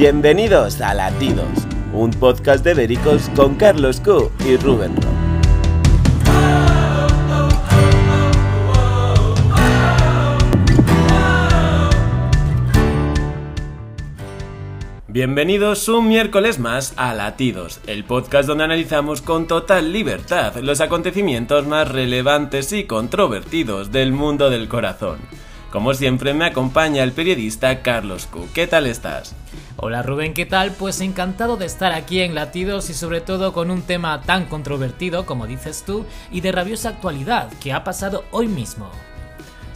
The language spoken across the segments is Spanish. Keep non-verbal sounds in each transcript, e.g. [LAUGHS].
Bienvenidos a Latidos, un podcast de Vericos con Carlos Q y Rubén. Bienvenidos un miércoles más a Latidos, el podcast donde analizamos con total libertad los acontecimientos más relevantes y controvertidos del mundo del corazón. Como siempre me acompaña el periodista Carlos Q. ¿Qué tal estás? Hola Rubén, ¿qué tal? Pues encantado de estar aquí en Latidos y sobre todo con un tema tan controvertido como dices tú y de rabiosa actualidad que ha pasado hoy mismo.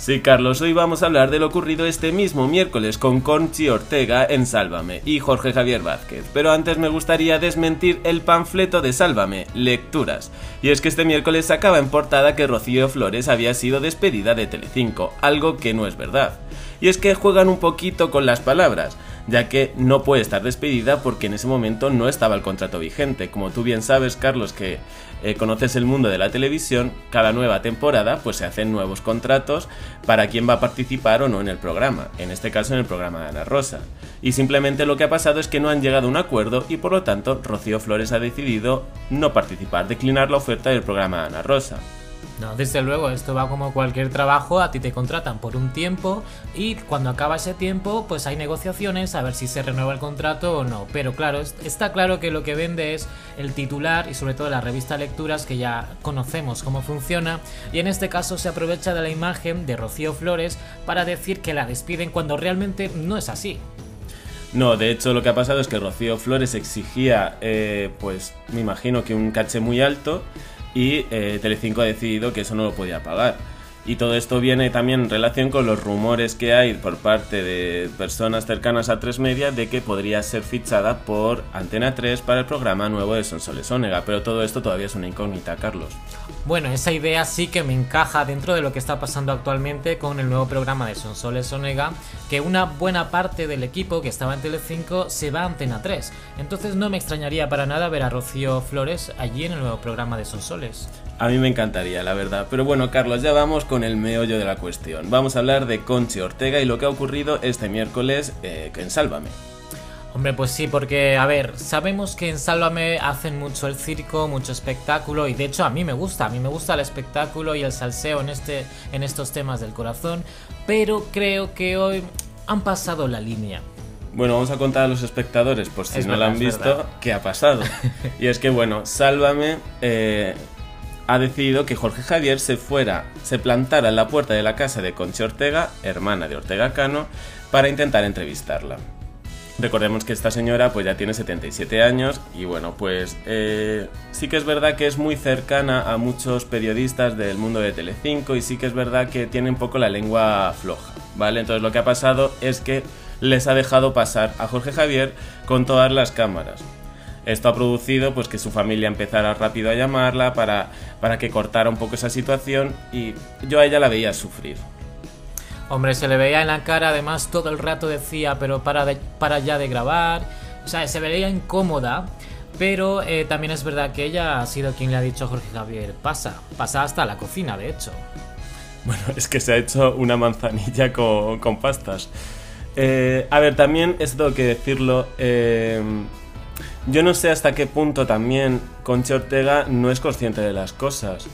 Sí, Carlos, hoy vamos a hablar de lo ocurrido este mismo miércoles con Conchi Ortega en Sálvame y Jorge Javier Vázquez. Pero antes me gustaría desmentir el panfleto de Sálvame, Lecturas. Y es que este miércoles sacaba en portada que Rocío Flores había sido despedida de Telecinco, algo que no es verdad. Y es que juegan un poquito con las palabras ya que no puede estar despedida porque en ese momento no estaba el contrato vigente. Como tú bien sabes, Carlos, que eh, conoces el mundo de la televisión, cada nueva temporada pues se hacen nuevos contratos para quién va a participar o no en el programa, en este caso en el programa de Ana Rosa. Y simplemente lo que ha pasado es que no han llegado a un acuerdo y por lo tanto Rocío Flores ha decidido no participar, declinar la oferta del programa de Ana Rosa. No, desde luego, esto va como cualquier trabajo, a ti te contratan por un tiempo y cuando acaba ese tiempo pues hay negociaciones a ver si se renueva el contrato o no. Pero claro, está claro que lo que vende es el titular y sobre todo la revista Lecturas que ya conocemos cómo funciona y en este caso se aprovecha de la imagen de Rocío Flores para decir que la despiden cuando realmente no es así. No, de hecho lo que ha pasado es que Rocío Flores exigía, eh, pues me imagino que un caché muy alto y eh, Telecinco ha decidido que eso no lo podía pagar. Y todo esto viene también en relación con los rumores que hay por parte de personas cercanas a Tres Media de que podría ser fichada por Antena 3 para el programa nuevo de Sonsoles Onega, pero todo esto todavía es una incógnita, Carlos. Bueno, esa idea sí que me encaja dentro de lo que está pasando actualmente con el nuevo programa de Sonsoles Onega, que una buena parte del equipo que estaba en Telecinco se va a Antena 3. Entonces no me extrañaría para nada ver a Rocío Flores allí en el nuevo programa de Sonsoles. A mí me encantaría, la verdad. Pero bueno, Carlos, ya vamos con el meollo de la cuestión. Vamos a hablar de Conchi Ortega y lo que ha ocurrido este miércoles eh, en Sálvame. Hombre, pues sí, porque, a ver, sabemos que en Sálvame hacen mucho el circo, mucho espectáculo, y de hecho a mí me gusta, a mí me gusta el espectáculo y el salseo en, este, en estos temas del corazón, pero creo que hoy han pasado la línea. Bueno, vamos a contar a los espectadores, por si no lo han visto, qué ha pasado. [LAUGHS] y es que, bueno, Sálvame eh, ha decidido que Jorge Javier se fuera, se plantara en la puerta de la casa de Conchi Ortega, hermana de Ortega Cano, para intentar entrevistarla. Recordemos que esta señora pues ya tiene 77 años y bueno pues eh, sí que es verdad que es muy cercana a muchos periodistas del mundo de Telecinco y sí que es verdad que tiene un poco la lengua floja, ¿vale? Entonces lo que ha pasado es que les ha dejado pasar a Jorge Javier con todas las cámaras. Esto ha producido pues que su familia empezara rápido a llamarla para, para que cortara un poco esa situación y yo a ella la veía sufrir. Hombre, se le veía en la cara, además todo el rato decía, pero para, para ya de grabar. O sea, se veía incómoda. Pero eh, también es verdad que ella ha sido quien le ha dicho a Jorge Javier, pasa, pasa hasta la cocina, de hecho. Bueno, es que se ha hecho una manzanilla con, con pastas. Eh, a ver, también esto tengo que decirlo. Eh, yo no sé hasta qué punto también Concha Ortega no es consciente de las cosas.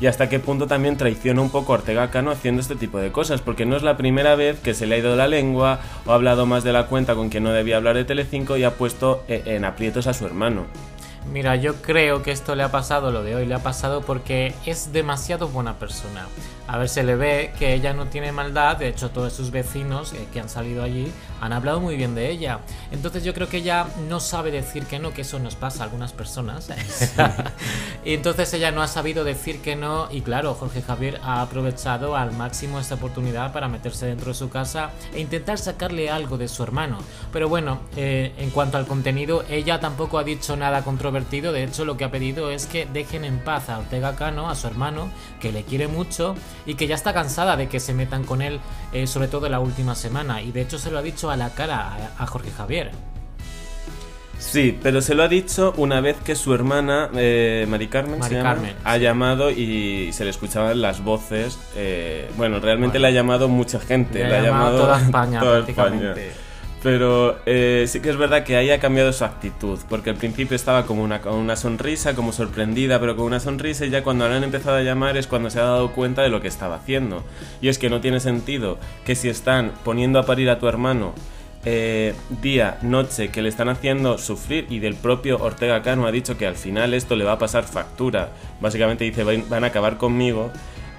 Y hasta qué punto también traiciona un poco a Ortega Cano haciendo este tipo de cosas, porque no es la primera vez que se le ha ido la lengua o ha hablado más de la cuenta con quien no debía hablar de Telecinco y ha puesto eh, en aprietos a su hermano. Mira, yo creo que esto le ha pasado, lo de hoy le ha pasado porque es demasiado buena persona. A ver, se le ve que ella no tiene maldad, de hecho todos sus vecinos eh, que han salido allí han hablado muy bien de ella. Entonces yo creo que ella no sabe decir que no, que eso nos pasa a algunas personas. [LAUGHS] y entonces ella no ha sabido decir que no y claro, Jorge Javier ha aprovechado al máximo esta oportunidad para meterse dentro de su casa e intentar sacarle algo de su hermano. Pero bueno, eh, en cuanto al contenido, ella tampoco ha dicho nada de hecho lo que ha pedido es que dejen en paz a Ortega Cano, a su hermano, que le quiere mucho y que ya está cansada de que se metan con él, eh, sobre todo la última semana. Y de hecho se lo ha dicho a la cara a, Jorge Javier. Sí, pero se lo ha dicho una vez que su hermana, eh, Mari Carmen, ha llamado y se le escuchaban las voces. Eh, bueno, realmente le ha llamado mucha gente. Le ha, llamado, toda [LAUGHS] España, Pero eh, sí que es verdad que ahí ha cambiado su actitud, porque al principio estaba como una, con una sonrisa, como sorprendida, pero con una sonrisa, y ya cuando le han empezado a llamar es cuando se ha dado cuenta de lo que estaba haciendo. Y es que no tiene sentido que si están poniendo a parir a tu hermano eh, día, noche, que le están haciendo sufrir, y del propio Ortega Cano ha dicho que al final esto le va a pasar factura, básicamente dice van a acabar conmigo,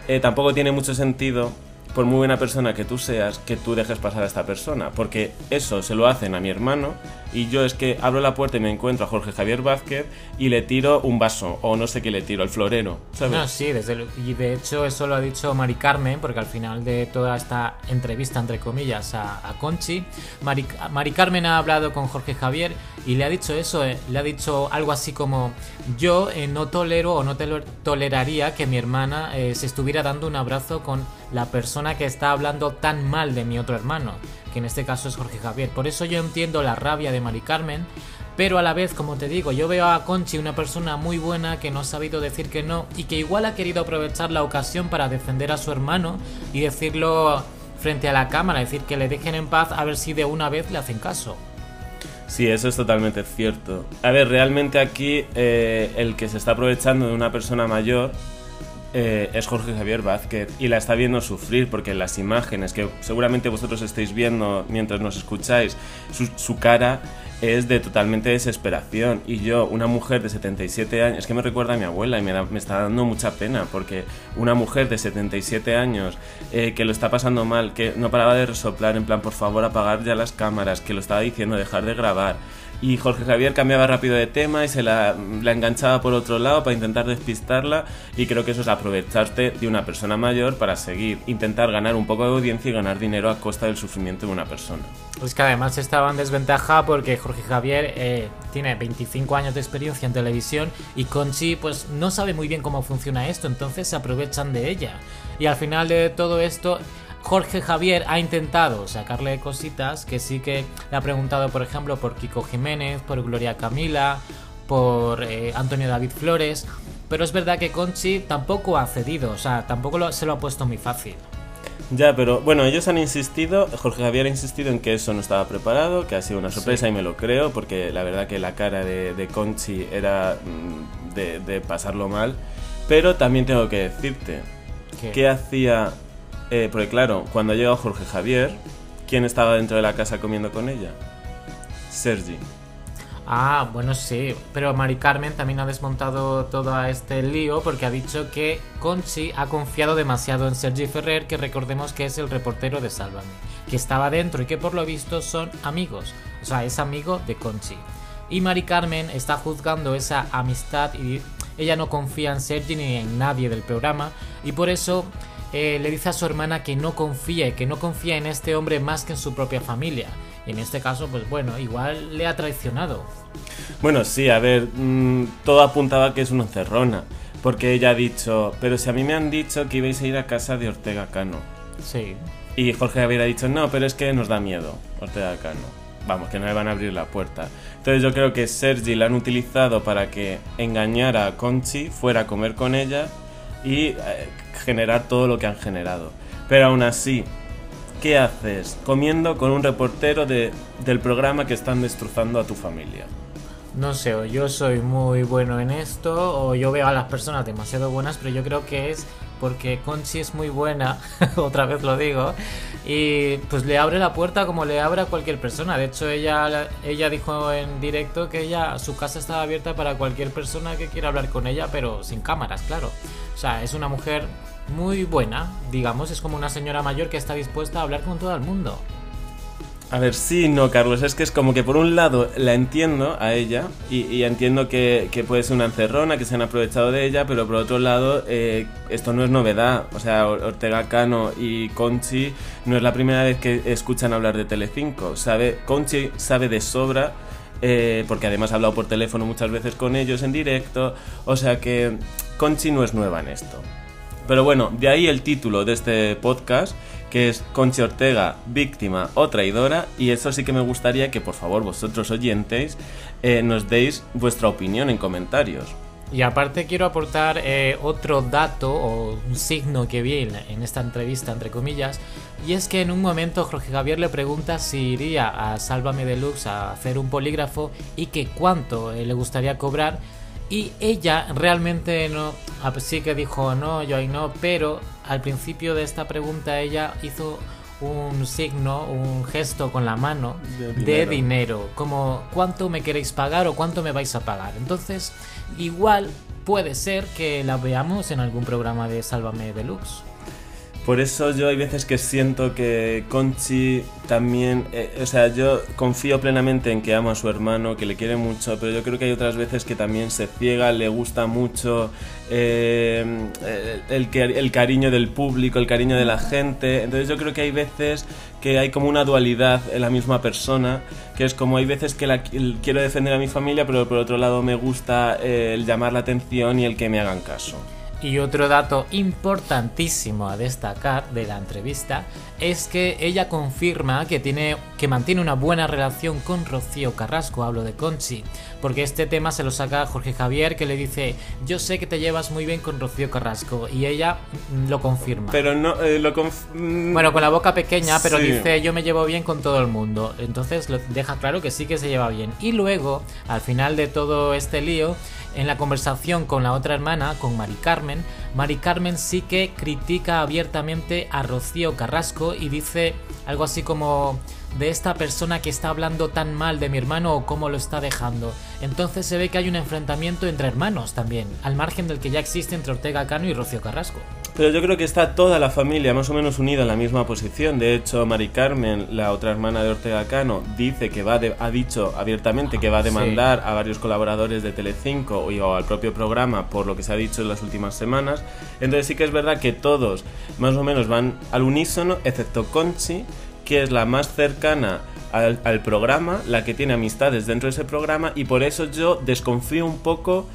eh, tampoco tiene mucho sentido por muy buena persona que tú seas, que tú dejes pasar a esta persona. Porque eso se lo hacen a mi hermano y yo es que abro la puerta y me encuentro a Jorge Javier Vázquez y le tiro un vaso o no sé qué le tiro, el florero. No, sí, desde y de hecho eso lo ha dicho Mari Carmen, porque al final de toda esta entrevista, entre comillas, a, Conchi, Mari, Mari, Carmen ha hablado con Jorge Javier y le ha dicho eso, eh, le ha dicho algo así como, yo eh, no tolero o no toleraría que mi hermana eh, se estuviera dando un abrazo con la persona que está hablando tan mal de mi otro hermano, que en este caso es Jorge Javier. Por eso yo entiendo la rabia de Mari Carmen, pero a la vez, como te digo, yo veo a Conchi una persona muy buena que no ha sabido decir que no y que igual ha querido aprovechar la ocasión para defender a su hermano y decirlo frente a la cámara, decir que le dejen en paz a ver si de una vez le hacen caso. Sí, eso es totalmente cierto. A ver, realmente aquí eh, el que se está aprovechando de una persona mayor eh, es Jorge Javier Vázquez y la está viendo sufrir porque las imágenes que seguramente vosotros estáis viendo mientras nos escucháis, su, cara es de totalmente desesperación. Y yo, una mujer de 77 años, es que me recuerda a mi abuela y me, está dando mucha pena porque una mujer de 77 años eh, que lo está pasando mal, que no paraba de resoplar en plan por favor apagar ya las cámaras, que lo estaba diciendo dejar de grabar y Jorge Javier cambiaba rápido de tema y se la, enganchaba por otro lado para intentar despistarla y creo que eso es aprovecharte de una persona mayor para seguir, intentar ganar un poco de audiencia y ganar dinero a costa del sufrimiento de una persona. Pues que además estaba en desventaja porque Jorge Javier eh, tiene 25 años de experiencia en televisión y Conchi pues no sabe muy bien cómo funciona esto, entonces se aprovechan de ella. Y al final de todo esto Jorge Javier ha intentado sacarle cositas que sí que le ha preguntado, por ejemplo, por Kiko Jiménez, por Gloria Camila, por eh, Antonio David Flores, pero es verdad que Conchi tampoco ha cedido, o sea, tampoco se lo ha puesto muy fácil. Ya, pero bueno, ellos han insistido, Jorge Javier ha insistido en que eso no estaba preparado, que ha sido una sorpresa y me lo creo, porque la verdad que la cara de, Conchi era mm, de, pasarlo mal, pero también tengo que decirte, ¿qué, ¿qué hacía eh, porque claro, cuando ha llegado Jorge Javier, ¿quién estaba dentro de la casa comiendo con ella? Sergi. Ah, bueno, sí, pero Mari Carmen también ha desmontado todo este lío porque ha dicho que Conchi ha confiado demasiado en Sergi Ferrer, que recordemos que es el reportero de Sálvame, que estaba dentro y que por lo visto son amigos, o sea, es amigo de Conchi. Y Mari Carmen está juzgando esa amistad y ella no confía en Sergi ni en nadie del programa y por eso eh, le dice a su hermana que no confíe, que no confía en este hombre más que en su propia familia. Y en este caso, pues bueno, igual le ha traicionado. Bueno, sí, a ver, mm, todo apuntaba que es una cerrona. Porque ella ha dicho, pero si a mí me han dicho que ibais a ir a casa de Ortega Cano. Sí. Y Jorge había dicho, no, pero es que nos da miedo, Ortega Cano. Vamos, que no le van a abrir la puerta. Entonces yo creo que Sergi la han utilizado para que engañara a Conchi, fuera a comer con ella y eh, generar todo lo que han generado. Pero aún así, ¿qué haces comiendo con un reportero de, del programa que están destrozando a tu familia? No sé, o yo soy muy bueno en esto, o yo veo a las personas demasiado buenas, pero yo creo que es porque Conchi es muy buena, [LAUGHS] otra vez lo digo, y pues le abre la puerta como le abre a cualquier persona. De hecho, ella, ella dijo en directo que ella, su casa estaba abierta para cualquier persona que quiera hablar con ella, pero sin cámaras, claro. O sea, es una mujer muy buena, digamos, es como una señora mayor que está dispuesta a hablar con todo el mundo. A ver, sí, no, Carlos, es que es como que por un lado la entiendo a ella y, entiendo que, puede ser una encerrona, que se han aprovechado de ella, pero por otro lado eh, esto no es novedad. O sea, Ortega Cano y Conchi no es la primera vez que escuchan hablar de Telecinco. Sabe, Conchi sabe de sobra eh, porque además ha hablado por teléfono muchas veces con ellos en directo, o sea que Conchi no es nueva en esto. Pero bueno, de ahí el título de este podcast, que es Conchi Ortega, víctima o traidora, y eso sí que me gustaría que por favor vosotros oyentes eh, nos deis vuestra opinión en comentarios. Y aparte quiero aportar eh, otro dato o un signo que vi en esta entrevista, entre comillas, y es que en un momento Jorge Javier le pregunta si iría a Sálvame Deluxe a hacer un polígrafo y que cuánto eh, le gustaría cobrar. Y ella realmente no, sí que dijo no, yo ahí no, pero al principio de esta pregunta ella hizo un signo, un gesto con la mano de dinero. como cuánto me queréis pagar o cuánto me vais a pagar. Entonces, igual puede ser que la veamos en algún programa de Sálvame Deluxe. Por eso yo hay veces que siento que Conchi también, eh, o sea, yo confío plenamente en que ama a su hermano, que le quiere mucho, pero yo creo que hay otras veces que también se ciega, le gusta mucho eh, el, el cariño del público, el cariño de la gente. Entonces yo creo que hay veces que hay como una dualidad en la misma persona, que es como hay veces que la, quiero defender a mi familia, pero por otro lado me gusta eh, el llamar la atención y el que me hagan caso. Y otro dato importantísimo a destacar de la entrevista es que ella confirma que tiene que mantiene una buena relación con Rocío Carrasco, hablo de Conchi, porque este tema se lo saca Jorge Javier que le dice, "Yo sé que te llevas muy bien con Rocío Carrasco" y ella lo confirma. Pero no eh, lo mm, Bueno, con la boca pequeña, pero dice, "Yo me llevo bien con todo el mundo." Entonces lo deja claro que sí que se lleva bien. Y luego, al final de todo este lío, en la conversación con la otra hermana, con Mari Carmen, Mari Carmen sí que critica abiertamente a Rocío Carrasco y dice algo así como de esta persona que está hablando tan mal de mi hermano o cómo lo está dejando. Entonces se ve que hay un enfrentamiento entre hermanos también, al margen del que ya existe entre Ortega Cano y Rocío Carrasco. Pero yo creo que está toda la familia más o menos unida en la misma posición. De hecho, Mari Carmen, la otra hermana de Ortega Cano, dice que va ha dicho abiertamente que va a demandar a varios colaboradores de Telecinco o al propio programa por lo que se ha dicho en las últimas semanas. Entonces sí que es verdad que todos más o menos van al unísono, excepto Conchi, que es la más cercana al, al programa, la que tiene amistades dentro de ese programa y por eso yo desconfío un poco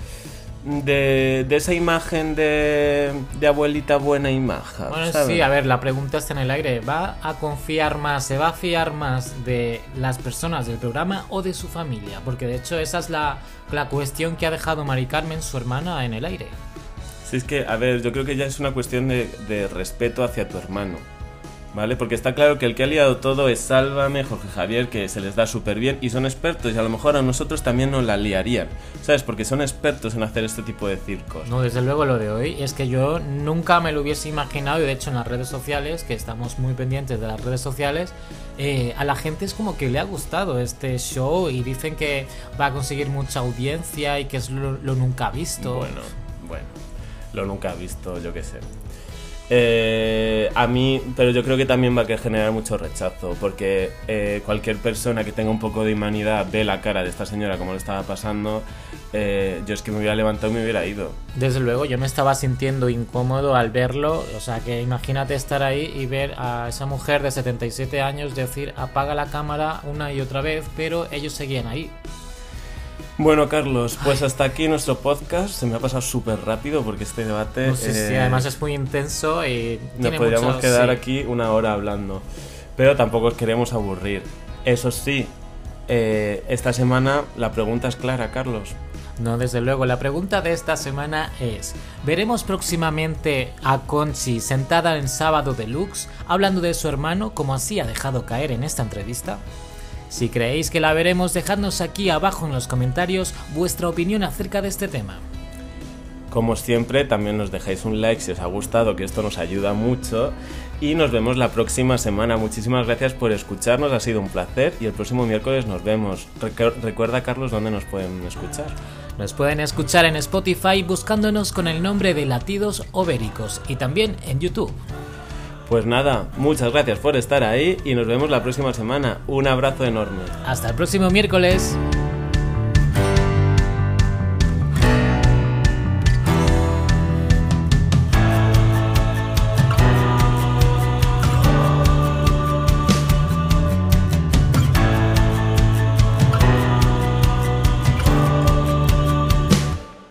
de, esa imagen de, abuelita buena imagen. Bueno, sí, a ver, la pregunta está en el aire. ¿Va a confiar más, se va a fiar más de las personas del programa o de su familia? Porque de hecho esa es la, la cuestión que ha dejado Mari Carmen, su hermana, en el aire. Sí, es que, a ver, yo creo que ya es una cuestión de, de respeto hacia tu hermano. ¿Vale? Porque está claro que el que ha liado todo es Sálvame, Jorge Javier, que se les da súper bien y son expertos y a lo mejor a nosotros también nos la liarían, ¿sabes? Porque son expertos en hacer este tipo de circos. No, desde luego lo de hoy es que yo nunca me lo hubiese imaginado y de hecho en las redes sociales, que estamos muy pendientes de las redes sociales, eh, a la gente es como que le ha gustado este show y dicen que va a conseguir mucha audiencia y que es lo, lo nunca visto. Bueno, bueno, lo nunca visto, yo qué sé. Eh, a mí, pero yo creo que también va a generar mucho rechazo, porque eh, cualquier persona que tenga un poco de humanidad ve la cara de esta señora como le estaba pasando, eh, yo es que me hubiera levantado y me hubiera ido. Desde luego, yo me estaba sintiendo incómodo al verlo, o sea que imagínate estar ahí y ver a esa mujer de 77 años decir apaga la cámara una y otra vez, pero ellos seguían ahí. Bueno, Carlos, pues hasta aquí nuestro podcast. Se me ha pasado súper rápido porque este debate. sí, sí, además es muy intenso y. Nos podríamos quedar aquí una hora hablando. Pero tampoco os queremos aburrir. Eso sí, eh, esta semana la pregunta es clara, Carlos. No, desde luego. La pregunta de esta semana es: ¿veremos próximamente a Conchi sentada en Sábado Deluxe hablando de su hermano como así ha dejado caer en esta entrevista? Si creéis que la veremos, dejadnos aquí abajo en los comentarios vuestra opinión acerca de este tema. Como siempre, también nos dejáis un like si os ha gustado, que esto nos ayuda mucho. Y nos vemos la próxima semana. Muchísimas gracias por escucharnos, ha sido un placer. Y el próximo miércoles nos vemos. Recuerda, Carlos, dónde nos pueden escuchar. Nos pueden escuchar en Spotify buscándonos con el nombre de Latidos Obéricos y también en YouTube. Pues nada, muchas gracias por estar ahí y nos vemos la próxima semana. Un abrazo enorme. Hasta el próximo miércoles.